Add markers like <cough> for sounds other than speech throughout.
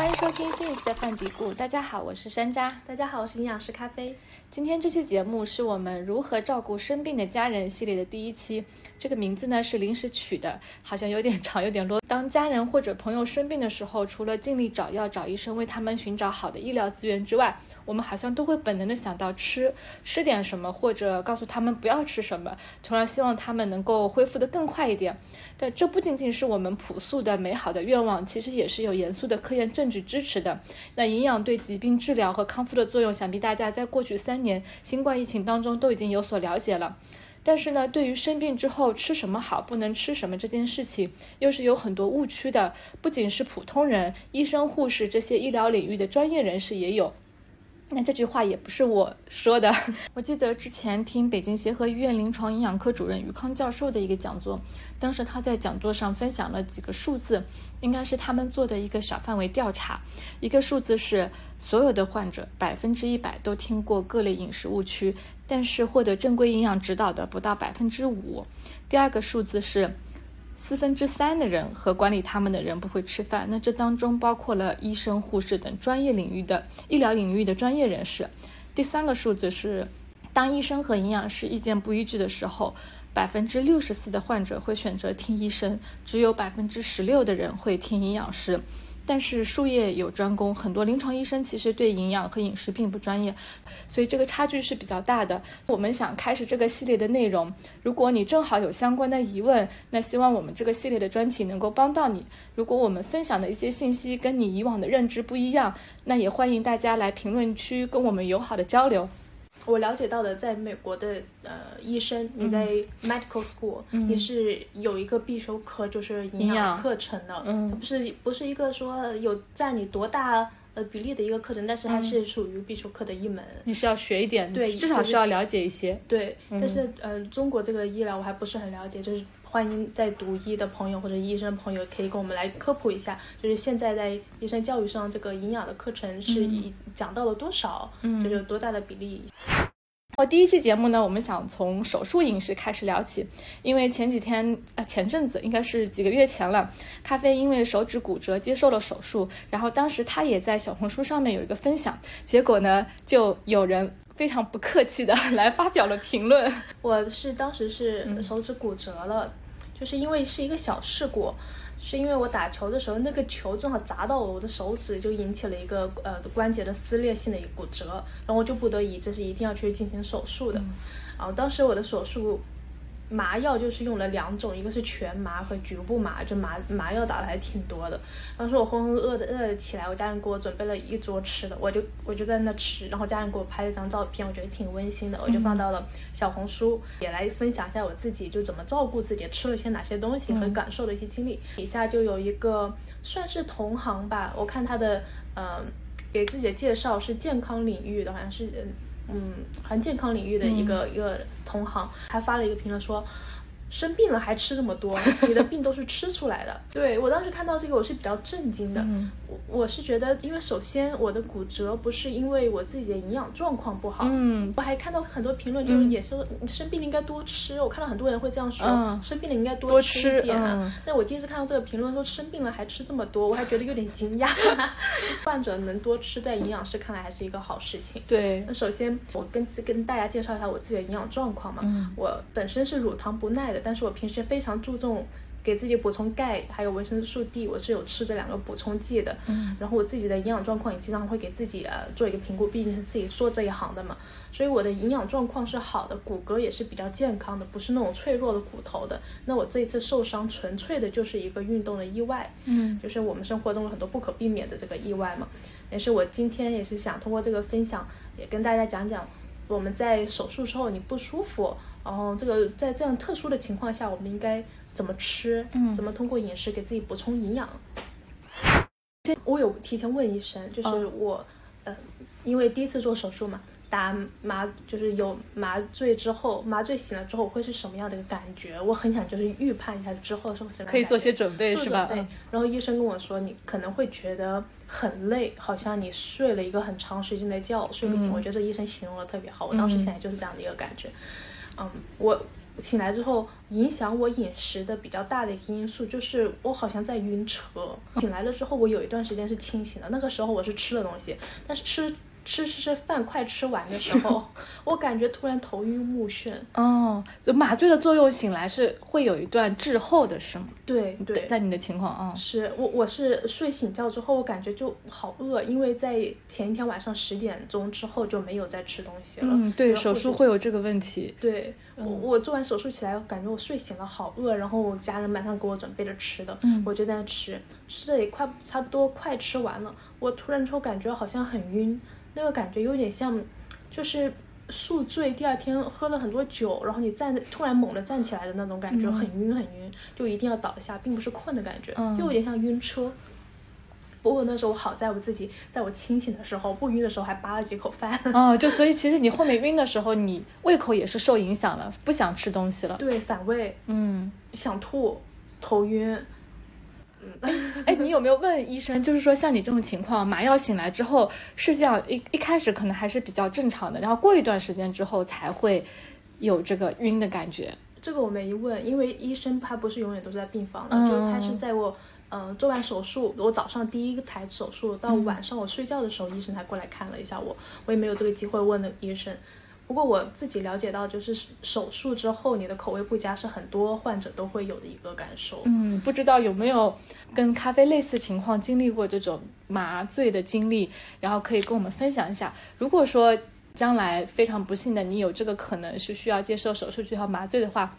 欢迎收听新一期的饭嘀咕。大家好，我是山楂。大家好，我是营养师咖啡。今天这期节目是我们如何照顾生病的家人系列的第一期。这个名字呢是临时取的，好像有点长，有点啰。当家人或者朋友生病的时候，除了尽力找药、找医生，为他们寻找好的医疗资源之外，我们好像都会本能的想到吃吃点什么，或者告诉他们不要吃什么，从而希望他们能够恢复得更快一点。但这不仅仅是我们朴素的美好的愿望，其实也是有严肃的科研证据支持的。那营养对疾病治疗和康复的作用，想必大家在过去三年新冠疫情当中都已经有所了解了。但是呢，对于生病之后吃什么好，不能吃什么这件事情，又是有很多误区的。不仅是普通人，医生、护士这些医疗领域的专业人士也有。那这句话也不是我说的，<laughs> 我记得之前听北京协和医院临床营养科主任于康教授的一个讲座，当时他在讲座上分享了几个数字，应该是他们做的一个小范围调查。一个数字是所有的患者百分之一百都听过各类饮食误区，但是获得正规营养指导的不到百分之五。第二个数字是。四分之三的人和管理他们的人不会吃饭，那这当中包括了医生、护士等专业领域的医疗领域的专业人士。第三个数字是，当医生和营养师意见不一致的时候，百分之六十四的患者会选择听医生，只有百分之十六的人会听营养师。但是术业有专攻，很多临床医生其实对营养和饮食并不专业，所以这个差距是比较大的。我们想开始这个系列的内容，如果你正好有相关的疑问，那希望我们这个系列的专题能够帮到你。如果我们分享的一些信息跟你以往的认知不一样，那也欢迎大家来评论区跟我们友好的交流。我了解到的，在美国的呃医生，你在 medical school，你是有一个必修课，就是营养课程的，它，不是不是一个说有占你多大呃比例的一个课程，但是它是属于必修课的一门。你是要学一点，对，至少需要了解一些。对，但是呃，中国这个医疗我还不是很了解，就是。欢迎在读医的朋友或者医生朋友可以跟我们来科普一下，就是现在在医生教育上这个营养的课程是以讲到了多少，就是有多大的比例。好，第一期节目呢，我们想从手术饮食开始聊起，因为前几天呃前阵子应该是几个月前了，咖啡因为手指骨折接受了手术，然后当时他也在小红书上面有一个分享，结果呢就有人。非常不客气的 <laughs> 来发表了评论。我是当时是手指骨折了，就是因为是一个小事故，是因为我打球的时候那个球正好砸到我的手指，就引起了一个呃关节的撕裂性的一个骨折，然后我就不得已这是一定要去进行手术的。然后当时我的手术。麻药就是用了两种，一个是全麻和局部麻，就麻麻药打的还挺多的。当时我浑浑噩的饿了起来，我家人给我准备了一桌吃的，我就我就在那吃，然后家人给我拍了一张照片，我觉得挺温馨的，我就放到了小红书，也来分享一下我自己就怎么照顾自己，吃了些哪些东西和感受的一些经历。底下就有一个算是同行吧，我看他的嗯给自己的介绍是健康领域的，好像是嗯。嗯，很健康领域的一个一个同行，他发了一个评论说。生病了还吃这么多，<laughs> 你的病都是吃出来的。对我当时看到这个，我是比较震惊的。我我是觉得，因为首先我的骨折不是因为我自己的营养状况不好。嗯。我还看到很多评论，就是也是生病了应该多吃。我看到很多人会这样说，生病了应该多吃一点。但我第一次看到这个评论说生病了还吃这么多，我还觉得有点惊讶。<laughs> 患者能多吃，在营养师看来还是一个好事情。对。那首先我跟跟大家介绍一下我自己的营养状况嘛。嗯。我本身是乳糖不耐的。但是我平时非常注重给自己补充钙，还有维生素 D，我是有吃这两个补充剂的。嗯，然后我自己的营养状况也经常会给自己呃做一个评估，毕竟是自己做这一行的嘛，所以我的营养状况是好的，骨骼也是比较健康的，不是那种脆弱的骨头的。那我这一次受伤纯粹的就是一个运动的意外，嗯，就是我们生活中有很多不可避免的这个意外嘛。也是我今天也是想通过这个分享，也跟大家讲讲我们在手术之后你不舒服。然后这个在这样特殊的情况下，我们应该怎么吃？嗯，怎么通过饮食给自己补充营养？我有提前问医生，就是我，呃，因为第一次做手术嘛，打麻就是有麻醉之后，麻醉醒了之后会是什么样的一个感觉？我很想就是预判一下之后是不是可以做些准备，是吧？对。然后医生跟我说，你可能会觉得很累，好像你睡了一个很长时间的觉，睡不醒。我觉得医生形容的特别好，我当时现在就是这样的一个感觉。嗯，嗯我醒来之后，影响我饮食的比较大的一个因素就是我好像在晕车。醒来了之后，我有一段时间是清醒的，那个时候我是吃的东西，但是吃。吃吃吃饭快吃完的时候，<laughs> 我感觉突然头晕目眩。哦，就麻醉的作用，醒来是会有一段滞后的，是吗？对对，在你的情况啊，是我我是睡醒觉之后，我感觉就好饿，因为在前一天晚上十点钟之后就没有再吃东西了。嗯，对，手术会有这个问题。对，我我做完手术起来，感觉我睡醒了好饿，然后我家人马上给我准备着吃的，嗯，我就在那吃，吃的也快差不多快吃完了，我突然之后感觉好像很晕。那个感觉有点像，就是宿醉，第二天喝了很多酒，然后你站突然猛地站起来的那种感觉，很晕很晕，就一定要倒下，并不是困的感觉，又有点像晕车。不过那时候好在我自己，在我清醒的时候，不晕的时候还扒了几口饭。哦，就所以其实你后面晕的时候，你胃口也是受影响了，不想吃东西了。对，反胃，嗯，想吐，头晕。<laughs> 哎，你有没有问医生？就是说，像你这种情况，麻药醒来之后，是这样一一开始可能还是比较正常的，然后过一段时间之后才会有这个晕的感觉。这个我没问，因为医生他不是永远都在病房的，就是他是在我嗯做完手术，我早上第一台手术到晚上我睡觉的时候，医生才过来看了一下我，我也没有这个机会问的医生。不过我自己了解到，就是手术之后你的口味不佳是很多患者都会有的一个感受。嗯，不知道有没有跟咖啡类似情况经历过这种麻醉的经历，然后可以跟我们分享一下。如果说将来非常不幸的你有这个可能是需要接受手术需要麻醉的话。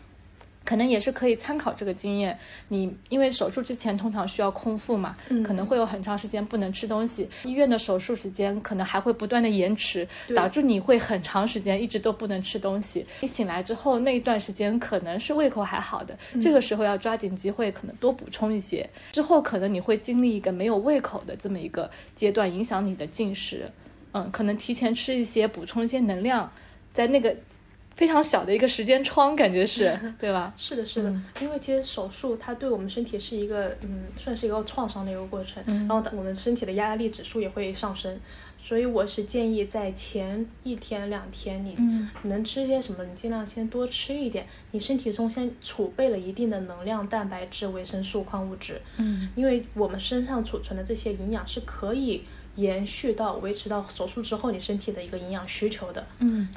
可能也是可以参考这个经验。你因为手术之前通常需要空腹嘛，可能会有很长时间不能吃东西。医院的手术时间可能还会不断的延迟，导致你会很长时间一直都不能吃东西。你醒来之后那一段时间可能是胃口还好的，这个时候要抓紧机会，可能多补充一些。之后可能你会经历一个没有胃口的这么一个阶段，影响你的进食。嗯，可能提前吃一些，补充一些能量，在那个。非常小的一个时间窗，感觉是 <laughs> 对吧？是的，是的，因为其实手术它对我们身体是一个，嗯，算是一个创伤的一个过程，然后我们身体的压力指数也会上升，所以我是建议在前一天两天，你能吃些什么，你尽量先多吃一点，你身体中先储备了一定的能量、蛋白质、维生素、矿物质，嗯，因为我们身上储存的这些营养是可以延续到维持到手术之后你身体的一个营养需求的，嗯。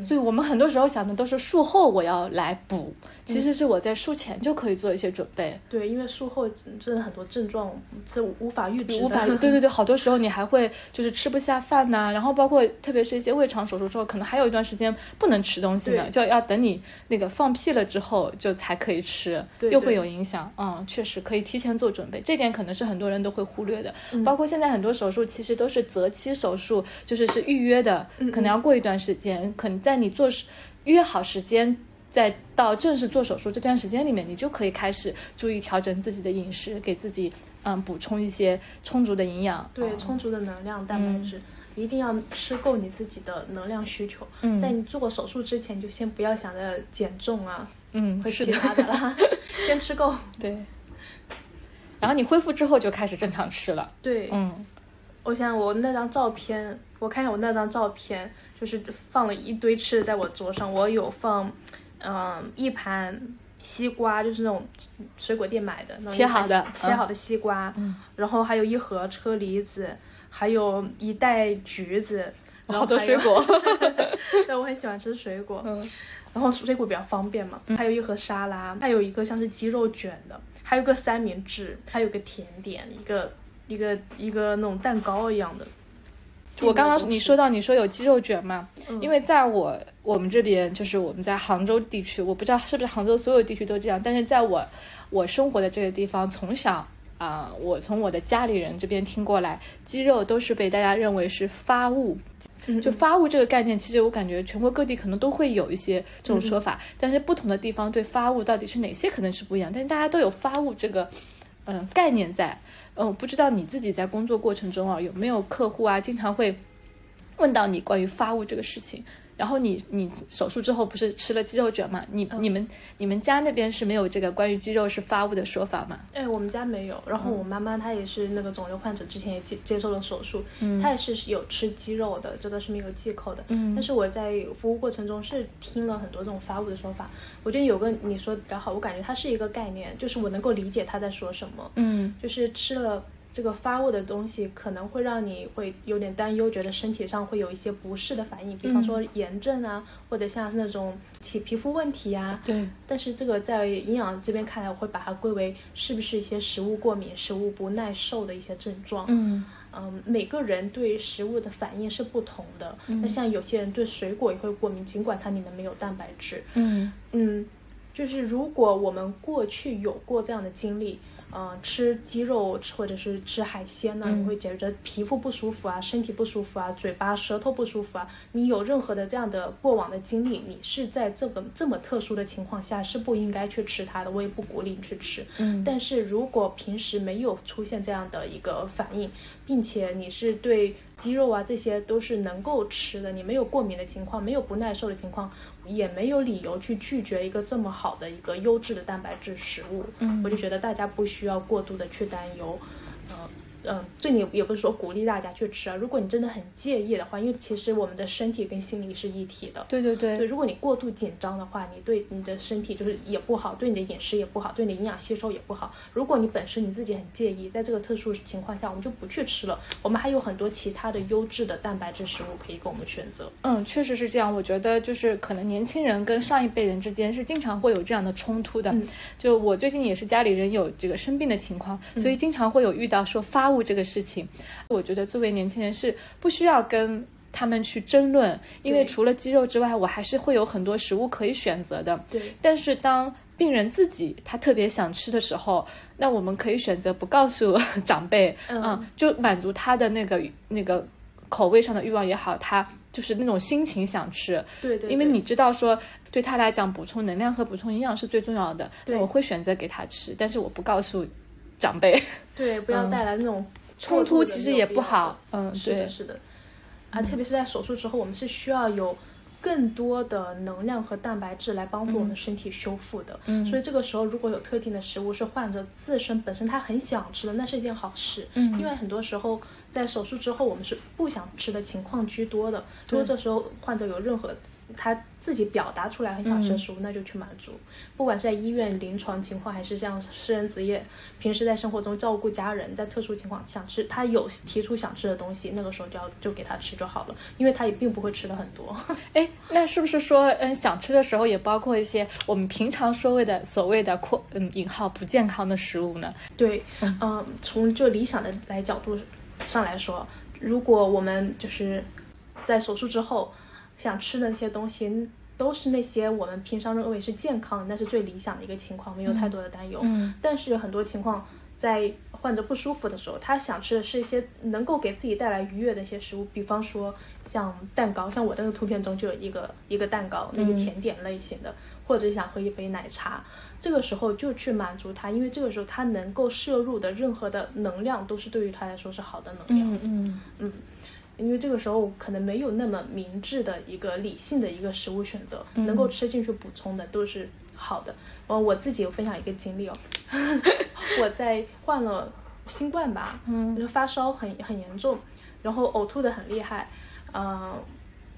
所以我们很多时候想的都是术后我要来补，其实是我在术前就可以做一些准备。对，因为术后真的很多症状是无法预知无法对对对，好多时候你还会就是吃不下饭呐，然后包括特别是一些胃肠手术之后，可能还有一段时间不能吃东西呢，就要等你那个放屁了之后就才可以吃，又会有影响。嗯，确实可以提前做准备，这点可能是很多人都会忽略的。包括现在很多手术其实都是择期手术，就是是预约的，可能要过一段时间，可能。在你做约好时间，再到正式做手术这段时间里面，你就可以开始注意调整自己的饮食，给自己嗯补充一些充足的营养，对充足的能量、蛋白质，一定要吃够你自己的能量需求。嗯在你做手术之前，就先不要想着减重啊，嗯，和其他的啦，<laughs> 先吃够。对，然后你恢复之后就开始正常吃了。对，嗯，我想我那张照片，我看一下我那张照片。就是放了一堆吃的在我桌上，我有放，嗯，一盘西瓜，就是那种水果店买的切好的切好的西瓜，然后还有一盒车厘子，还有一袋橘子，好多水果。<laughs> 对，我很喜欢吃水果，嗯然后水果比较方便嘛。还有一盒沙拉，还有一个像是鸡肉卷的，还有个三明治，还有个甜点，一个一个一个那种蛋糕一样的。我刚刚你说到你说有鸡肉卷嘛？因为在我我们这边就是我们在杭州地区，我不知道是不是杭州所有地区都这样，但是在我我生活的这个地方，从小啊，我从我的家里人这边听过来，肌肉都是被大家认为是发物。就发物这个概念，其实我感觉全国各地可能都会有一些这种说法，但是不同的地方对发物到底是哪些可能是不一样，但是大家都有发物这个嗯概念在。嗯，不知道你自己在工作过程中啊，有没有客户啊，经常会问到你关于发物这个事情，然后你你手术之后不是吃了鸡肉卷嘛？你你们你们家那边是没有这个关于鸡肉是发物的说法吗？哎，我们家没有。然后我妈妈她也是那个肿瘤患者，之前也接接受了手术，她也是有吃鸡肉的，这个是没有忌口的。嗯。但是我在服务过程中是听了很多这种发物的说法，我觉得有个你说的比较好，我感觉它是一个概念，就是我能够理解他在说什么。嗯。就是吃了。这个发物的东西可能会让你会有点担忧，觉得身体上会有一些不适的反应，比方说炎症啊，或者像是那种起皮肤问题啊。对。但是这个在营养这边看来，我会把它归为是不是一些食物过敏、食物不耐受的一些症状。嗯嗯，每个人对食物的反应是不同的。那像有些人对水果也会过敏，尽管它里面没有蛋白质。嗯嗯，就是如果我们过去有过这样的经历。嗯，吃鸡肉或者是吃海鲜呢，你会觉得皮肤不舒服啊，身体不舒服啊，嘴巴舌头不舒服啊。你有任何的这样的过往的经历，你是在这个这么特殊的情况下是不应该去吃它的。我也不鼓励你去吃。嗯，但是如果平时没有出现这样的一个反应，并且你是对鸡肉啊这些都是能够吃的，你没有过敏的情况，没有不耐受的情况。也没有理由去拒绝一个这么好的一个优质的蛋白质食物，嗯，我就觉得大家不需要过度的去担忧，嗯。嗯，这里也不是说鼓励大家去吃啊。如果你真的很介意的话，因为其实我们的身体跟心理是一体的。对对对。对，如果你过度紧张的话，你对你的身体就是也不好，对你的饮食也不好，对你的营养吸收也不好。如果你本身你自己很介意，在这个特殊情况下，我们就不去吃了。我们还有很多其他的优质的蛋白质食物可以供我们选择。嗯，确实是这样。我觉得就是可能年轻人跟上一辈人之间是经常会有这样的冲突的。就我最近也是家里人有这个生病的情况，所以经常会有遇到说发物这个事情。我觉得作为年轻人是不需要跟他们去争论，因为除了鸡肉之外，我还是会有很多食物可以选择的。对。但是当病人自己他特别想吃的时候，那我们可以选择不告诉 <laughs> 长辈，嗯，就满足他的那个那个口味上的欲望也好，他就是那种心情想吃。对对。因为你知道说，对他来讲，补充能量和补充营养是最重要的。对。我会选择给他吃，但是我不告诉长辈。<laughs> 对，不要带来那种。冲突其实也不好，嗯，是的，是的，啊，特别是在手术之后，我们是需要有更多的能量和蛋白质来帮助我们身体修复的，嗯，所以这个时候如果有特定的食物是患者自身本身他很想吃的，那是一件好事，嗯，因为很多时候在手术之后我们是不想吃的情况居多的，如果这时候患者有任何。他自己表达出来很想吃食物，那就去满足。不管是在医院临床情况，还是像私人职业，平时在生活中照顾家人，在特殊情况想吃，他有提出想吃的东西，那个时候就要就给他吃就好了，因为他也并不会吃的很多。<laughs> 哎，那是不是说，嗯，想吃的时候也包括一些我们平常所谓的所谓的扩嗯引号不健康的食物呢？对，嗯，从就理想的来角度上来说，如果我们就是在手术之后。想吃的那些东西都是那些我们平常认为是健康的，那是最理想的一个情况，没有太多的担忧。嗯。但是有很多情况，在患者不舒服的时候，他想吃的是一些能够给自己带来愉悦的一些食物，比方说像蛋糕，像我那个图片中就有一个一个蛋糕，那个甜点类型的，或者想喝一杯奶茶，这个时候就去满足他，因为这个时候他能够摄入的任何的能量都是对于他来说是好的能量。嗯嗯嗯。因为这个时候可能没有那么明智的一个理性的一个食物选择，能够吃进去补充的都是好的。哦，我自己有分享一个经历哦，<laughs> 我在患了新冠吧，嗯，发烧很很严重，然后呕吐的很厉害，嗯，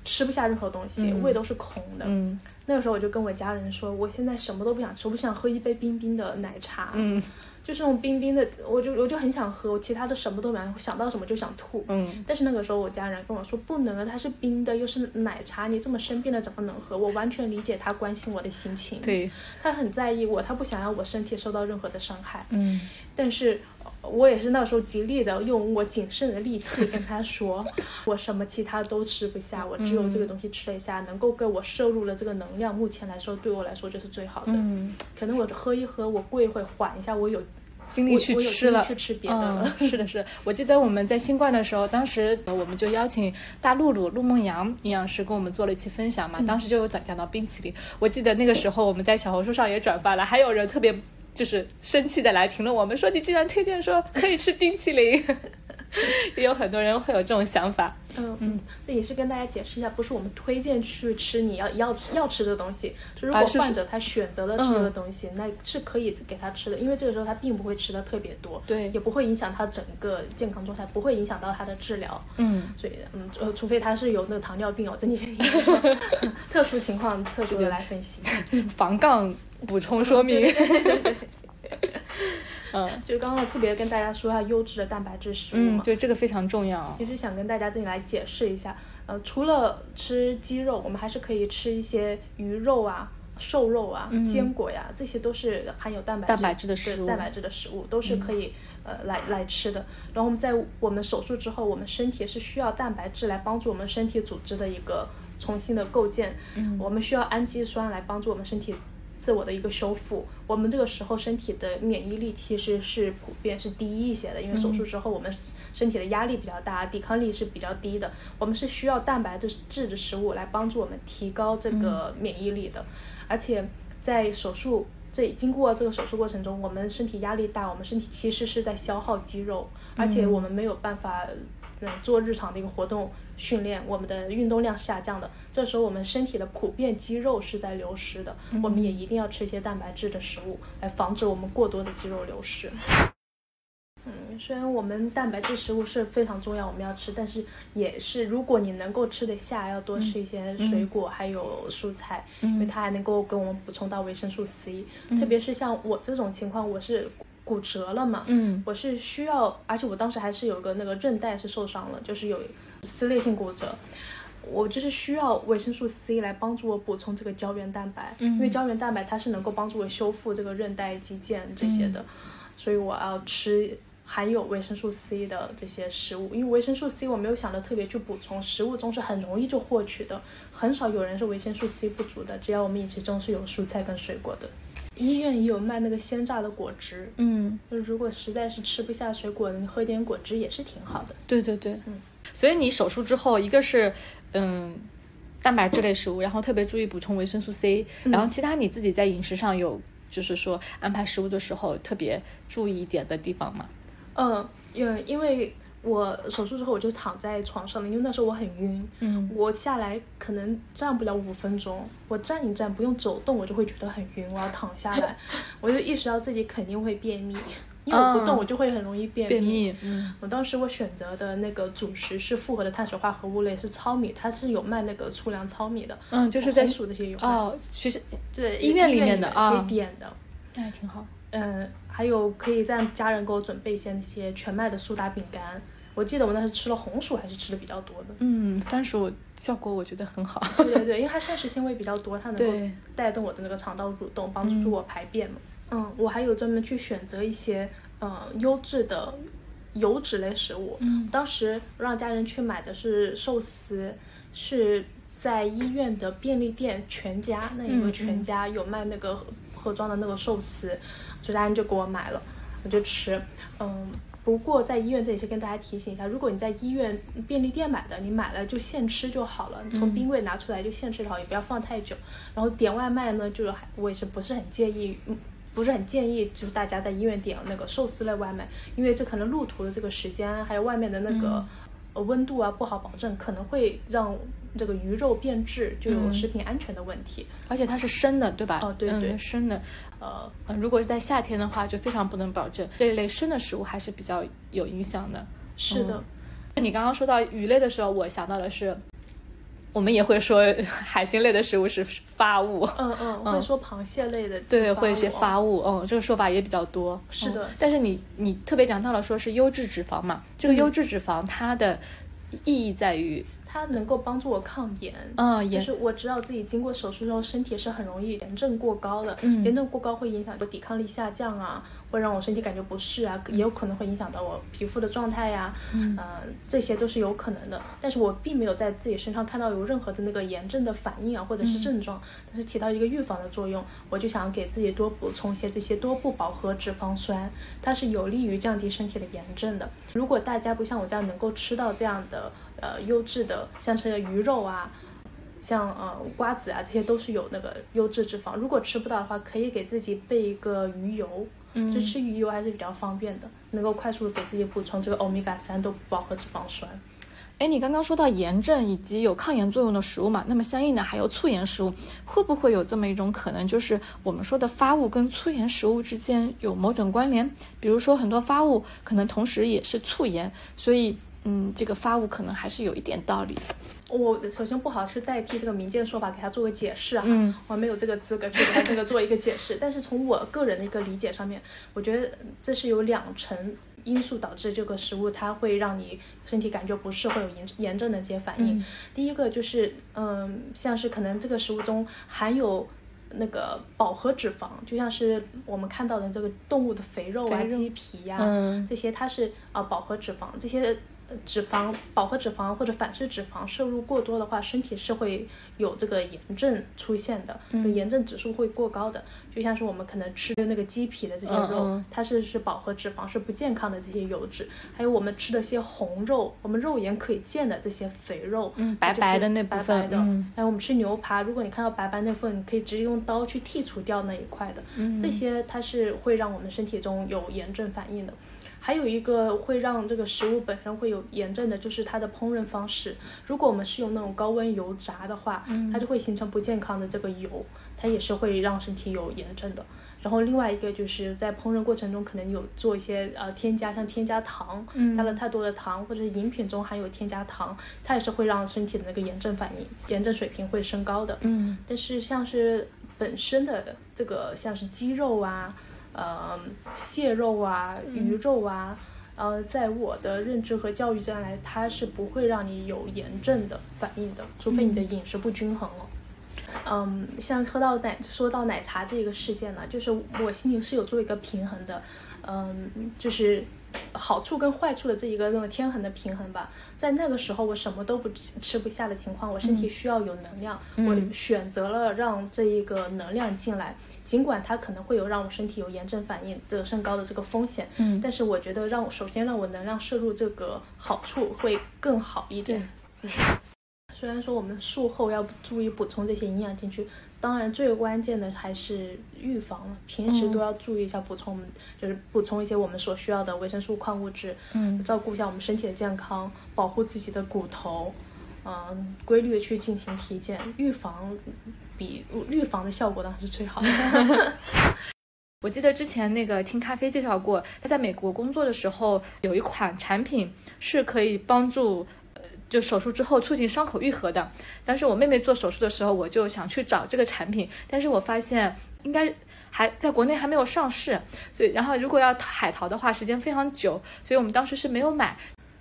吃不下任何东西，胃都是空的。嗯，那个时候我就跟我家人说，我现在什么都不想吃，我不想喝一杯冰冰的奶茶。嗯。<laughs> 就是那种冰冰的，我就我就很想喝，我其他的什么都没有，想到什么就想吐。嗯。但是那个时候我家人跟我说不能啊，它是冰的，又是奶茶，你这么生病了怎么能喝？我完全理解他关心我的心情。对。他很在意我，他不想让我身体受到任何的伤害。嗯。但是，我也是那时候极力的用我仅剩的力气跟他说，<laughs> 我什么其他都吃不下，我只有这个东西吃了一下，能够给我摄入了这个能量，目前来说对我来说就是最好的。嗯。可能我喝一喝，我过一会缓一下，我有。精力去吃了，嗯，是的，是。我记得我们在新冠的时候，当时我们就邀请大露露陆梦阳营养师跟我们做了一期分享嘛，当时就有讲讲到冰淇淋。我记得那个时候我们在小红书上也转发了，还有人特别就是生气的来评论我们说，你竟然推荐说可以吃冰淇淋。也 <laughs> 有很多人会有这种想法。嗯嗯，这也是跟大家解释一下，不是我们推荐去吃你要要要吃的东西。如果患者他选择了吃这个东西，那是可以给他吃的，因为这个时候他并不会吃的特别多，对，也不会影响他整个健康状态，不会影响到他的治疗。嗯，所以嗯呃，除非他是有那个糖尿病哦，这你先特殊情况特殊的来分析。防杠补充说明。<laughs> 嗯，就刚刚特别跟大家说一下优质的蛋白质食物嘛，对这个非常重要。也是想跟大家这里来解释一下，呃，除了吃鸡肉，我们还是可以吃一些鱼肉啊、瘦肉啊、坚果呀，这些都是含有蛋白蛋白质的食物，蛋白质的食物都是可以呃来来吃的。然后我们在我们手术之后，我们身体是需要蛋白质来帮助我们身体组织的一个重新的构建，嗯，我们需要氨基酸来帮助我们身体。自我的一个修复，我们这个时候身体的免疫力其实是普遍是低一些的，因为手术之后我们身体的压力比较大，抵抗力是比较低的。我们是需要蛋白质质的食物来帮助我们提高这个免疫力的。而且在手术这经过这个手术过程中，我们身体压力大，我们身体其实是在消耗肌肉，而且我们没有办法嗯做日常的一个活动。训练我们的运动量下降的，这时候我们身体的普遍肌肉是在流失的，我们也一定要吃一些蛋白质的食物来防止我们过多的肌肉流失。嗯，虽然我们蛋白质食物是非常重要，我们要吃，但是也是如果你能够吃得下，要多吃一些水果还有蔬菜，因为它还能够给我们补充到维生素 C，特别是像我这种情况，我是。骨折了嘛？嗯，我是需要，而且我当时还是有个那个韧带是受伤了，就是有撕裂性骨折，我就是需要维生素 C 来帮助我补充这个胶原蛋白，因为胶原蛋白它是能够帮助我修复这个韧带、肌腱这些的，所以我要吃含有维生素 C 的这些食物。因为维生素 C 我没有想着特别去补充，食物中是很容易就获取的，很少有人是维生素 C 不足的，只要我们饮食中是有蔬菜跟水果的。医院也有卖那个鲜榨的果汁，嗯，就是如果实在是吃不下水果，你喝点果汁也是挺好的。对对对，嗯，所以你手术之后，一个是嗯蛋白质类食物，<laughs> 然后特别注意补充维生素 C，然后其他你自己在饮食上有就是说安排食物的时候特别注意一点的地方吗？嗯，因因为。我手术之后我就躺在床上了，因为那时候我很晕。嗯，我下来可能站不了五分钟，我站一站不用走动，我就会觉得很晕，我要躺下来。<laughs> 我就意识到自己肯定会便秘，因为我不动我就会很容易便秘。便秘。嗯。我当时我选择的那个主食是复合的碳水化合物类，是糙米，它是有卖那个粗粮糙米的。嗯，就是在数这些有。哦，学校对医院里面的啊。可以点的。那还挺好。嗯，还有可以让家人给我准备一些那些全麦的苏打饼干。我记得我那时吃了红薯，还是吃的比较多的。嗯，番薯效果我觉得很好。对对对，<laughs> 因为它膳食纤维比较多，它能够带动我的那个肠道蠕动，帮助我排便嘛。嗯，我还有专门去选择一些嗯优质的油脂类食物。嗯，当时让家人去买的是寿司，是在医院的便利店全家那一个全家有卖那个盒装的那个寿司，所以家人就给我买了，我就吃。嗯。不过在医院这里是跟大家提醒一下，如果你在医院便利店买的，你买了就现吃就好了，从冰柜拿出来就现吃就好，也不要放太久。然后点外卖呢，就是我也是不是很建议，不是很建议就是大家在医院点那个寿司类外卖，因为这可能路途的这个时间，还有外面的那个温度啊不好保证，可能会让。这个鱼肉变质就有食品安全的问题，而且它是生的，对吧？哦，对对，生的。呃，如果是在夏天的话，就非常不能保证这一类生的食物还是比较有影响的。是的，你刚刚说到鱼类的时候，我想到的是，我们也会说海鲜类的食物是发物。嗯嗯，会说螃蟹类的，对，会一些发物。嗯，这个说法也比较多。是的，但是你你特别讲到了说是优质脂肪嘛，这个优质脂肪它的意义在于。它能够帮助我抗炎，啊，就是我知道自己经过手术之后，身体是很容易炎症过高的，嗯，炎症过高会影响我抵抗力下降啊，会让我身体感觉不适啊，也有可能会影响到我皮肤的状态呀，嗯，这些都是有可能的。但是我并没有在自己身上看到有任何的那个炎症的反应啊，或者是症状，但是起到一个预防的作用。我就想给自己多补充一些这些多不饱和脂肪酸，它是有利于降低身体的炎症的。如果大家不像我这样能够吃到这样的。呃，优质的像这个鱼肉啊，像呃瓜子啊，这些都是有那个优质脂肪。如果吃不到的话，可以给自己备一个鱼油，嗯，就吃鱼油还是比较方便的，能够快速的给自己补充这个欧米伽三的饱和脂肪酸。哎，你刚刚说到炎症以及有抗炎作用的食物嘛，那么相应的还有促炎食物，会不会有这么一种可能，就是我们说的发物跟促炎食物之间有某种关联？比如说很多发物可能同时也是促炎，所以嗯，这个发物可能还是有一点道理。我首先不好去代替这个民间说法给他做个解释哈，我没有这个资格去给他这个做一个解释。<laughs> 但是从我个人的一个理解上面，我觉得这是有两层。因素导致这个食物它会让你身体感觉不适，会有炎炎症的这些反应。第一个就是，嗯，像是可能这个食物中含有那个饱和脂肪，就像是我们看到的这个动物的肥肉啊、鸡皮呀这些，它是啊饱和脂肪这些。脂肪饱和脂肪或者反式脂肪摄入过多的话，身体是会有这个炎症出现的，就炎症指数会过高的。就像是我们可能吃的那个鸡皮的这些肉，它是是饱和脂肪，是不健康的这些油脂。还有我们吃的些红肉，我们肉眼可以见的这些肥肉，白白的那部分。还有我们吃牛排，如果你看到白白那部分，你可以直接用刀去剔除掉那一块的。这些它是会让我们身体中有炎症反应的。还有一个会让这个食物本身会有炎症的，就是它的烹饪方式。如果我们是用那种高温油炸的话，它就会形成不健康的这个油，它也是会让身体有炎症的。然后另外一个就是在烹饪过程中可能有做一些呃添加，像添加糖，加了太多的糖，或者是饮品中含有添加糖，它也是会让身体的那个炎症反应、炎症水平会升高的。嗯，但是像是本身的这个像是鸡肉啊。呃，蟹肉啊，鱼肉啊，呃，在我的认知和教育下来，它是不会让你有炎症的反应的，除非你的饮食不均衡了。嗯，像喝到奶，说到奶茶这个事件呢，就是我心里是有做一个平衡的，嗯，就是好处跟坏处的这一个那个天衡的平衡吧。在那个时候，我什么都不吃不下的情况，我身体需要有能量，我选择了让这一个能量进来。尽管它可能会有让我身体有炎症反应的升高的这个风险，嗯，但是我觉得让我首先让我能量摄入这个好处会更好一点。虽然说我们术后要注意补充这些营养进去，当然最关键的还是预防了。平时都要注意一下补充，就是补充一些我们所需要的维生素、矿物质，嗯，照顾一下我们身体的健康，保护自己的骨头，嗯，规律的去进行体检，预防。比预防的效果当然是最好的。<laughs> 我记得之前那个听咖啡介绍过，他在美国工作的时候，有一款产品是可以帮助，呃，就手术之后促进伤口愈合的。当时我妹妹做手术的时候，我就想去找这个产品，但是我发现应该还在国内还没有上市，所以然后如果要海淘的话，时间非常久，所以我们当时是没有买。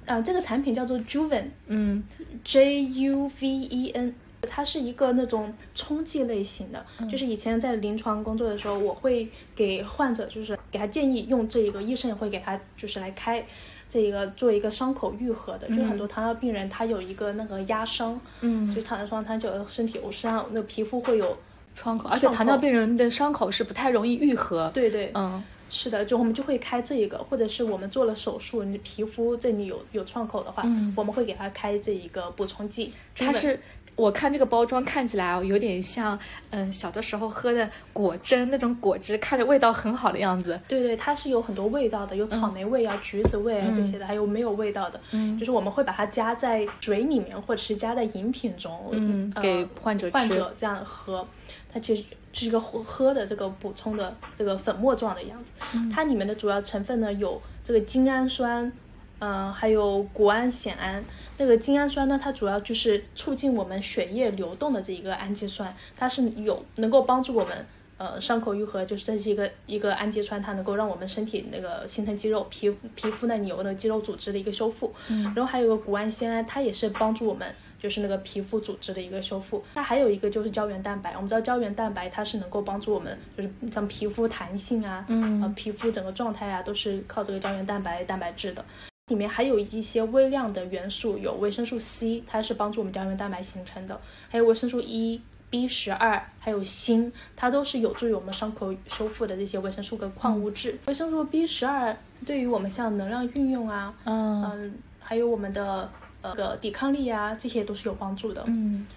啊，这个产品叫做 Juven，嗯，J U V E N。它是一个那种冲剂类型的，就是以前在临床工作的时候，我会给患者，就是给他建议用这一个，医生也会给他就是来开这一个做一个伤口愈合的，就是很多糖尿病人他有一个那个压伤，嗯，就躺在床上，他就身体身上那个皮肤会有创口，而且糖尿病人的伤口是不太容易愈合，对对，嗯，是的，就我们就会开这一个，或者是我们做了手术，你皮肤这里有有创口的话，我们会给他开这一个补充剂，它是。我看这个包装看起来啊，有点像，嗯，小的时候喝的果汁那种果汁，看着味道很好的样子。对对，它是有很多味道的，有草莓味啊、橘子味啊这些的，还有没有味道的。嗯，就是我们会把它加在水里面，或者是加在饮品中，嗯，给患者患者这样喝。它其实是一个喝喝的这个补充的这个粉末状的样子。它里面的主要成分呢有这个精氨酸，嗯，还有谷氨酰胺。那个精氨酸呢，它主要就是促进我们血液流动的这一个氨基酸，它是有能够帮助我们呃伤口愈合，就是这是一个一个氨基酸，它能够让我们身体那个形成肌肉皮皮肤那里有那个肌肉组织的一个修复。嗯，然后还有个谷氨酰胺，它也是帮助我们就是那个皮肤组织的一个修复。那还有一个就是胶原蛋白，我们知道胶原蛋白它是能够帮助我们就是像皮肤弹性啊，嗯，呃皮肤整个状态啊都是靠这个胶原蛋白蛋白质的。里面还有一些微量的元素，有维生素 C，它是帮助我们胶原蛋白形成的；还有维生素 E、B 十二，还有锌，它都是有助于我们伤口修复的这些维生素跟矿物质。维生素 B 十二对于我们像能量运用啊，嗯，还有我们的呃个抵抗力啊，这些都是有帮助的。嗯。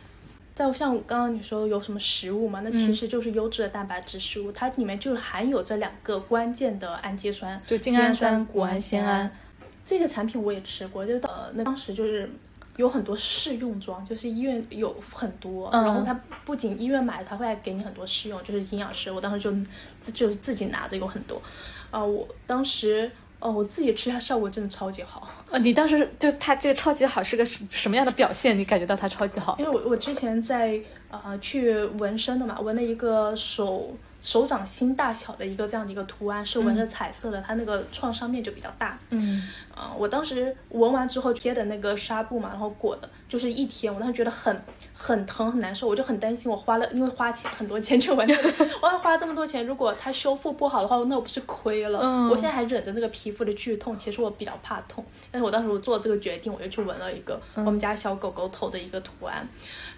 再像刚刚你说有什么食物嘛，那其实就是优质的蛋白质食物，它里面就含有这两个关键的氨基酸，就精氨酸、谷氨酰胺。这个产品我也吃过，就呃，那当时就是有很多试用装，就是医院有很多，然后他不仅医院买，它会给你很多试用，就是营养师，我当时就自就自己拿着有很多，啊，我当时哦，我自己吃它效果真的超级好。呃，你当时就它这个超级好是个什么样的表现？你感觉到它超级好？因为我我之前在呃去纹身的嘛，纹了一个手手掌心大小的一个这样的一个图案，是纹着彩色的，它那个创伤面就比较大。嗯，啊，我当时纹完之后贴的那个纱布嘛，然后裹的，就是一天，我当时觉得很很疼很难受，我就很担心，我花了因为花钱很多钱去纹，<laughs> 我要花这么多钱，如果它修复不好的话，那我不是亏了？嗯，我现在还忍着那个皮肤的剧痛，其实我比较怕痛。但是我当时我做这个决定，我就去纹了一个我们家小狗狗头的一个图案，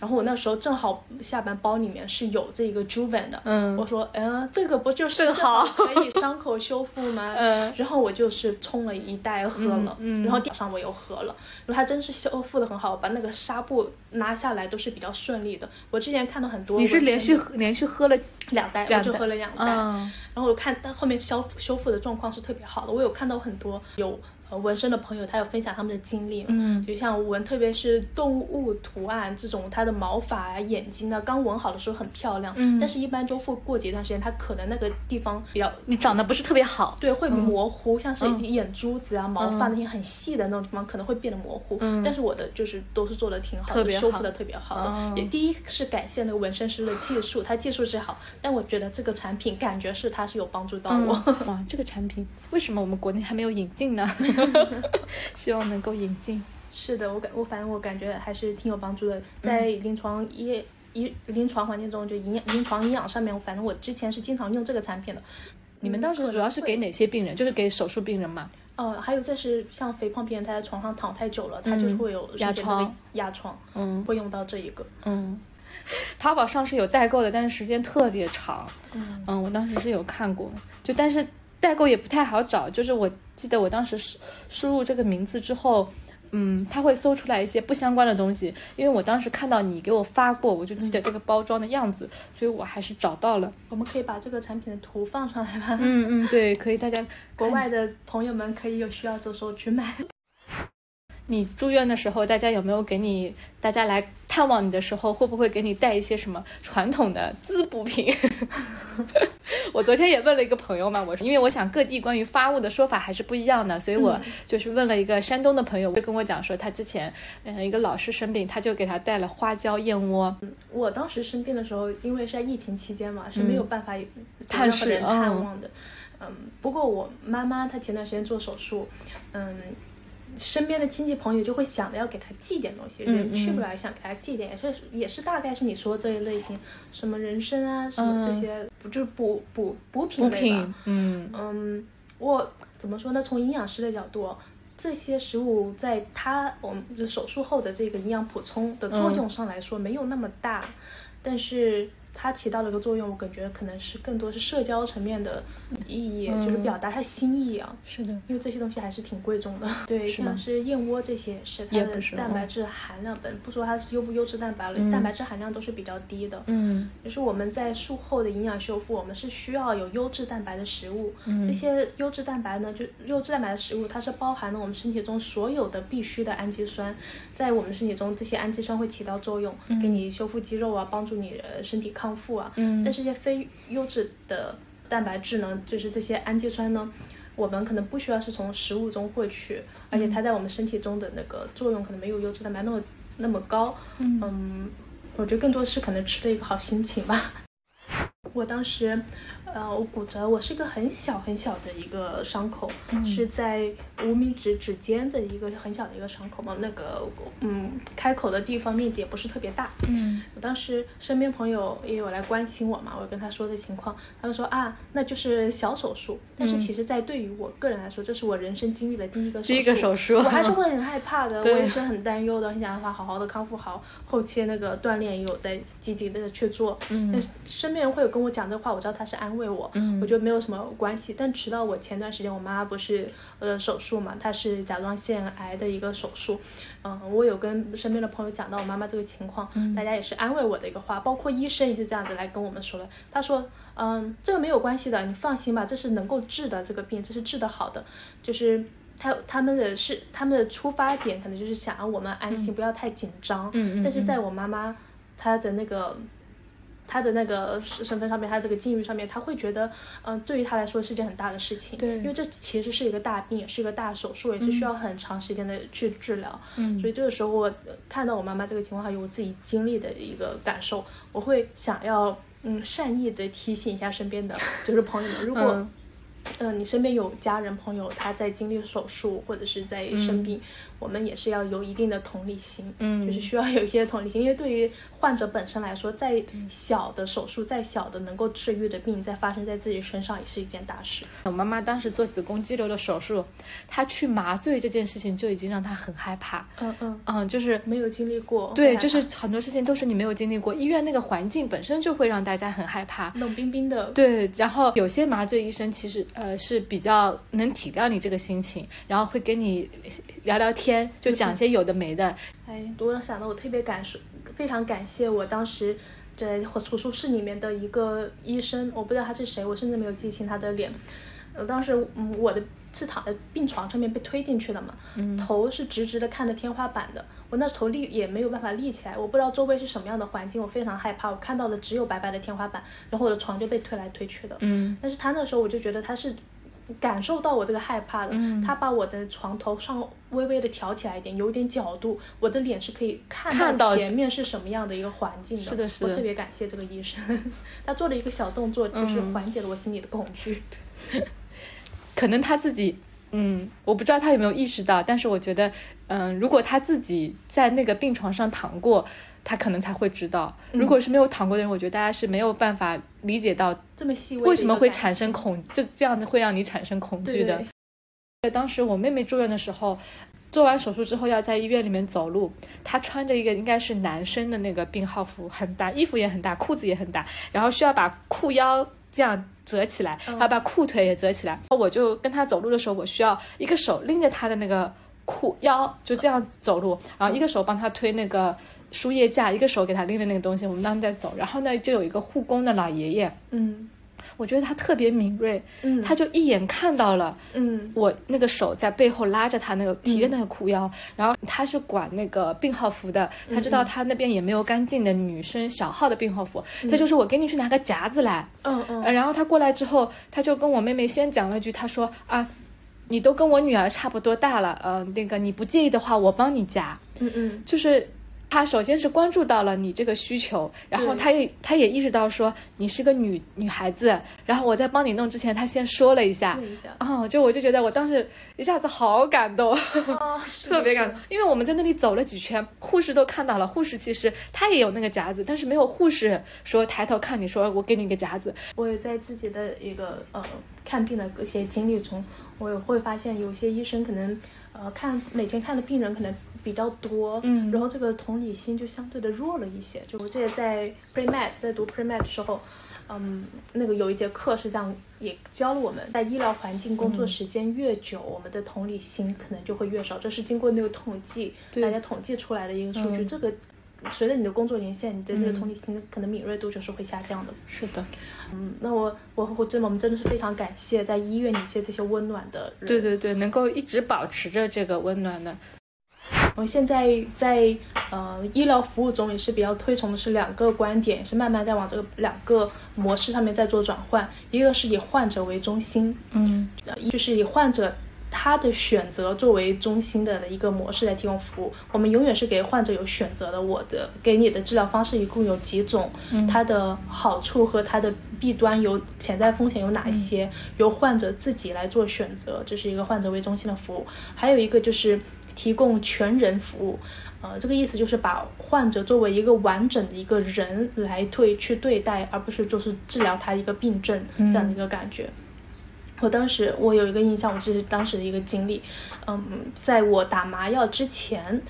然后我那时候正好下班包里面是有这个 Juven 的，嗯，我说，嗯，这个不就是正好可以伤口修复吗？<laughs> 嗯，然后我就是冲了一袋喝了，嗯，然后早上我又喝了，然后它真是修复的很好，把那个纱布拿下来都是比较顺利的。我之前看到很多，你是连续喝连续喝了两袋，我就喝了两袋，然后我看但后面修修复的状况是特别好的，我有看到很多有。纹身的朋友，他有分享他们的经历，嗯，就像纹，特别是动物图案这种，它的毛发啊、眼睛呢，刚纹好的时候很漂亮，嗯，但是一般就过过几段时间，它可能那个地方比较，你长得不是特别好，对，会模糊，像是眼珠子啊、毛发那些很细的那种地方，可能会变得模糊，嗯，但是我的就是都是做的挺好的，修复的特别好的，也第一是感谢那个纹身师的技术，他技术是好，但我觉得这个产品感觉是它是有帮助到我，<laughs> 哇，这个产品为什么我们国内还没有引进呢？<laughs> <laughs> 希望能够引进。是的，我感我反正我感觉还是挺有帮助的，在临床医医临床环境中，就营养临床营养上面，反正我之前是经常用这个产品的。你们当时主要是给哪些病人？就是给手术病人吗？哦，还有就是像肥胖病人，他在床上躺太久了，他就是会有压疮，压疮，嗯，会用到这一个，嗯。淘宝上是有代购的，但是时间特别长，嗯嗯，我当时是有看过，就但是。代购也不太好找，就是我记得我当时输输入这个名字之后，嗯，他会搜出来一些不相关的东西，因为我当时看到你给我发过，我就记得这个包装的样子，所以我还是找到了。我们可以把这个产品的图放上来吗？嗯嗯，对，可以，大家国外的朋友们可以有需要的时候去买。你住院的时候，大家有没有给你？大家来探望你的时候，会不会给你带一些什么传统的滋补品？<laughs> 我昨天也问了一个朋友嘛，我说，因为我想各地关于发物的说法还是不一样的，所以我就是问了一个山东的朋友，就跟我讲说，他之前嗯一个老师生病，他就给他带了花椒燕窝。我当时生病的时候，因为是在疫情期间嘛，是没有办法探视探望的。嗯，不过我妈妈她前段时间做手术，嗯。身边的亲戚朋友就会想着要给他寄点东西，人去不来想给他寄点，也是也是大概是你说这一类型，什么人参啊，什么这些，不就是补补补品类吧？嗯嗯，我怎么说呢？从营养师的角度，这些食物在他我们手术后的这个营养补充的作用上来说没有那么大，但是。它起到了一个作用，我感觉可能是更多是社交层面的意义，就是表达他心意啊。是的，因为这些东西还是挺贵重的。对，像是燕窝这些，是它的蛋白质含量，本不说它是优不优质蛋白了，蛋白质含量都是比较低的。嗯，就是我们在术后的营养修复，我们是需要有优质蛋白的食物。这些优质蛋白呢，就优质蛋白的食物，它是包含了我们身体中所有的必需的氨基酸，在我们身体中，这些氨基酸会起到作用，给你修复肌肉啊，帮助你呃身体康。康复啊，嗯，但是一些非优质的蛋白质呢，就是这些氨基酸呢，我们可能不需要是从食物中获取，而且它在我们身体中的那个作用可能没有优质蛋白那么那么高，嗯，我觉得更多是可能吃了一个好心情吧。<laughs> 我当时。呃，我骨折，我是个很小很小的一个伤口，是在无名指指尖的一个很小的一个伤口嘛。那个，嗯，开口的地方面积也不是特别大。嗯，我当时身边朋友也有来关心我嘛，我跟他说的情况，他们说啊，那就是小手术。但是其实，在对于我个人来说，这是我人生经历的第一个第一个手术，我还是会很害怕的，<laughs> 我也是很担忧的，很想让他好好的康复好，后期那个锻炼也有在积极的去做。嗯，身边人会有跟我讲这话，我知道他是安慰我，嗯我觉得没有什么关系。但直到我前段时间，我妈不是呃手术嘛，她是甲状腺癌的一个手术，嗯，我有跟身边的朋友讲到我妈妈这个情况，大家也是安慰我的一个话，包括医生也是这样子来跟我们说的。他说，嗯，这个没有关系的，你放心吧，这是能够治的这个病，这是治得好的，就是。他他们的是他们的出发点可能就是想让我们安心，不要太紧张。嗯嗯但是在我妈妈她的那个她的那个身身份上面，她这个境遇上面，他会觉得，嗯、对于他来说是件很大的事情。对因为这其实是一个大病，也是一个大手术，也是需要很长时间的去治疗。嗯所以这个时候我呃看到我妈妈这个情况，还有我自己经历的一个感受，我会想要嗯善意的提醒一下身边的就是朋友们，如果。嗯嗯，你身边有家人朋友他在经历手术或者是在生病，我们也是要有一定的同理心，嗯就是需要有一些同理心，因为对于患者本身来说，再小的手术，再小的能够治愈的病，再发生在自己身上也是一件大事。我妈妈当时做子宫肌瘤的手术，她去麻醉这件事情就已经让她很害怕。嗯嗯，嗯，就是没有经历过，对，就是很多事情都是你没有经历过，医院那个环境本身就会让大家很害怕。冷冰冰的，对，然后有些麻醉医生其实呃是比较能体谅你这个心情，然后会跟你聊聊天，就讲些有的没的。哎，突然想到，我特别感受，非常感谢我当时在手术室里面的一个医生，我不知道他是谁，我甚至没有记清他的脸。呃，当时嗯，我的是躺在病床上面被推进去的嘛，头是直直的看着天花板的，我那头立也没有办法立起来，我不知道周围是什么样的环境，我非常害怕，我看到的只有白白的天花板，然后我的床就被推来推去的。嗯但是他那时候我就觉得他是感受到我这个害怕的，嗯他把我的床头上微微的挑起来一点，有一点角度，我的脸是可以看看到前面是什么样的一个环境的。是的是的我特别感谢这个医生，他做了一个小动作，就是嗯缓解了我心里的恐惧。可能他自己，嗯，我不知道他有没有意识到，但是我觉得，嗯，如果他自己在那个病床上躺过，他可能才会知道。如果是没有躺过的人，我觉得大家是没有办法理解到这么细微为什么会产生恐，就这样子会让你产生恐惧的。对当时我妹妹住院的时候，做完手术之后要在医院里面走路，她穿着一个应该是男生的那个病号服，很大，衣服也很大，裤子也很大，然后需要把裤腰这样折起来，还要把裤腿也折起来。我就跟她走路的时候，我需要一个手拎着她的那个裤腰，就这样走路，然后一个手帮她推那个。输液架，一个手给他拎着那个东西，我们当时在走，然后呢，就有一个护工的老爷爷，嗯。我觉得他特别敏锐，嗯，他就一眼看到了嗯。我那个手在背后拉着他那个提着那个裤腰，然后他是管那个病号服的，他知道他那边也没有干净的女生小号的病号服，他就说我给你去拿个夹子来，嗯嗯。呃然后他过来之后，他就跟我妹妹先讲了句，他说啊。你都跟我女儿差不多大了，呃，那个你不介意的话，我帮你夹。嗯嗯。就是他首先是关注到了你这个需求，然后他也他也意识到说你是个女女孩子，然后我在帮你弄之前，他先说了一下。问，一下。哦，就我就觉得我当时一下子好感动，<laughs> 特别感动，因为我们在那里走了几圈，护士都看到了，护士其实他也有那个夹子，但是没有护士说抬头看你说我给你一个夹子，我也在自己的一个呃看病的一些经历中，我也会发现有些医生可能呃看每天看的病人可能比较多，嗯然后这个同理心就相对的弱了一些。就我记得在 pre med 在读 pre med 的时候，嗯，那个有一节课是这样，也教了我们在医疗环境工作时间越久，我们的同理心可能就会越少。这是经过那个统计，对大家统计出来的一个数据。嗯这个随着你的工作年限，你的那个同理心可能敏锐度就是会下降的。是的，嗯，那我我我真的我们真的是非常感谢在医院里一些这些温暖的人。对对对，能够一直保持着这个温暖的，我现在在呃医疗服务中也是比较推崇的是两个观点，也是慢慢在往这个两个模式上面在做转换。一个是以患者为中心，嗯呃，就是以患者他的选择作为中心的一个模式来提供服务。我们永远是给患者有选择的，我的给你的治疗方式一共有几种，它的好处和它的弊端有潜在风险有哪一些，由患者自己来做选择，这是一个患者为中心的服务。还有一个就是提供全人服务。呃，这个意思就是把患者作为一个完整的一个人来对去对待，而不是就是治疗他一个病症这样的一个感觉。我当时我有一个印象，我这是当时的一个经历。嗯，在我打麻药之前，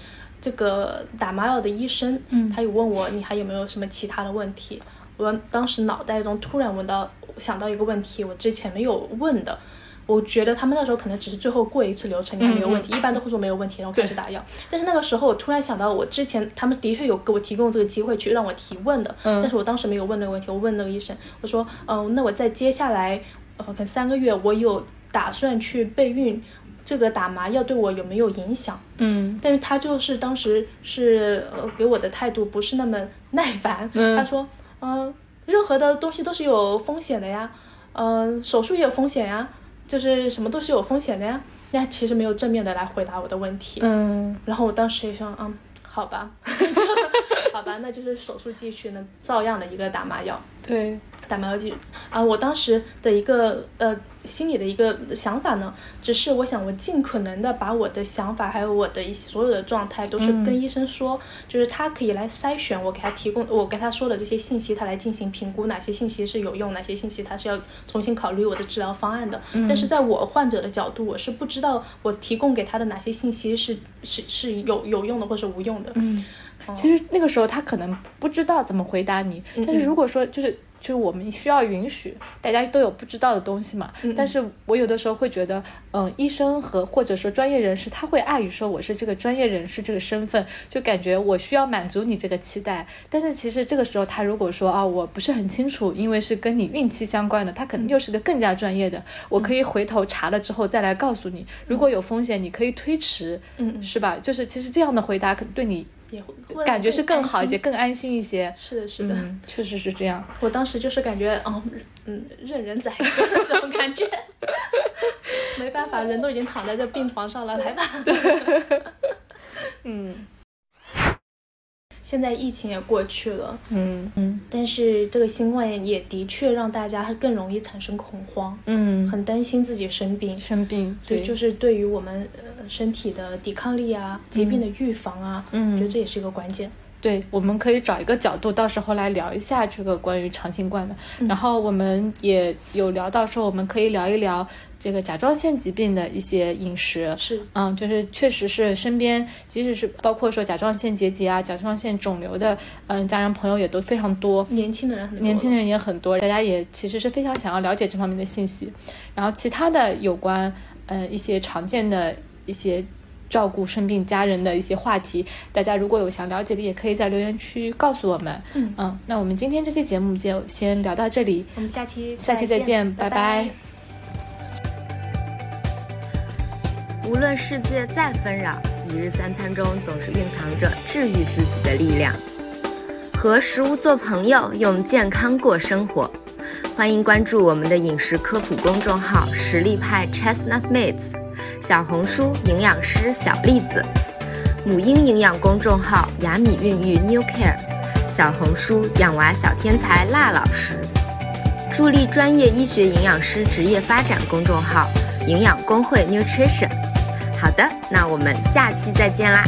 这个打麻药的医生，嗯他有问我你还有没有什么其他的问题？我当时脑袋中突然闻到想到一个问题，我之前没有问的。我觉得他们那时候可能只是最后过一次流程，应该没有问题，一般都会说没有问题，然后开始打药。但是那个时候我突然想到，我之前他们的确有给我提供这个机会去让我提问的，但是我当时没有问那个问题，我问那个医生，我说，嗯，那我在接下来呃可能三个月，我有打算去备孕，这个打麻药对我有没有影响？嗯，但是他就是当时是呃给我的态度不是那么耐烦，他说，嗯，任何的东西都是有风险的呀，嗯，手术也有风险呀。就是什么都是有风险的呀，那其实没有正面的来回答我的问题。嗯，然后我当时也想，嗯，好吧，<laughs> 好吧，那就是手术继续，呢，照样的一个打麻药。对。打麻药剂啊！我当时的一个呃心里的一个想法呢，只是我想我尽可能的把我的想法还有我的一所有的状态都是跟医生说，就是他可以来筛选我给他提供我跟他说的这些信息，他来进行评估哪些信息是有用，哪些信息他是要重新考虑我的治疗方案的。但是在我患者的角度，我是不知道我提供给他的哪些信息是是是有有用的或是无用的。嗯，其实那个时候他可能不知道怎么回答你，但是如果说就是。就是我们需要允许大家都有不知道的东西嘛，但是我有的时候会觉得，嗯，医生和或者说专业人士他会碍于说我是这个专业人士这个身份，就感觉我需要满足你这个期待。但是其实这个时候他如果说啊我不是很清楚，因为是跟你孕期相关的，他可能又是个更加专业的，我可以回头查了之后再来告诉你，如果有风险你可以推迟，嗯，是吧？就是其实这样的回答可能对你。感觉是更好一些，更安心一些。是的，是的，确实是这样。我当时就是感觉，嗯嗯，任人宰割 <laughs> 那种感觉。<laughs> 没办法，人都已经躺在这病床上了，来吧。<laughs> 嗯。现在疫情也过去了，嗯嗯，但是这个新冠也的确让大家更容易产生恐慌，嗯，很担心自己生病，生病，对，就是对于我们身体的抵抗力啊，疾病的预防啊，嗯，我觉得这也是一个关键。对，我们可以找一个角度，到时候来聊一下这个关于长新冠的。然后我们也有聊到说，我们可以聊一聊这个甲状腺疾病的一些饮食。是，嗯，就是确实是身边，即使是包括说甲状腺结节啊、甲状腺肿瘤的，嗯，家人朋友也都非常多。年轻的人很多，年轻人也很多，大家也其实是非常想要了解这方面的信息。然后其他的有关，呃，一些常见的一些。照顾生病家人的一些话题，大家如果有想了解的，也可以在留言区告诉我们。嗯嗯，那我们今天这期节目就先聊到这里，我们下期下期再见，拜拜。无论世界再纷扰，一日三餐中总是蕴藏着治愈自己的力量。和食物做朋友，用健康过生活。欢迎关注我们的饮食科普公众号“实力派 Chestnut Mates”。小红书营养师小栗子，母婴营养公众号雅米孕育 New Care，小红书养娃小天才辣老师，助力专业医学营养师职业发展公众号营养工会 Nutrition。好的，那我们下期再见啦。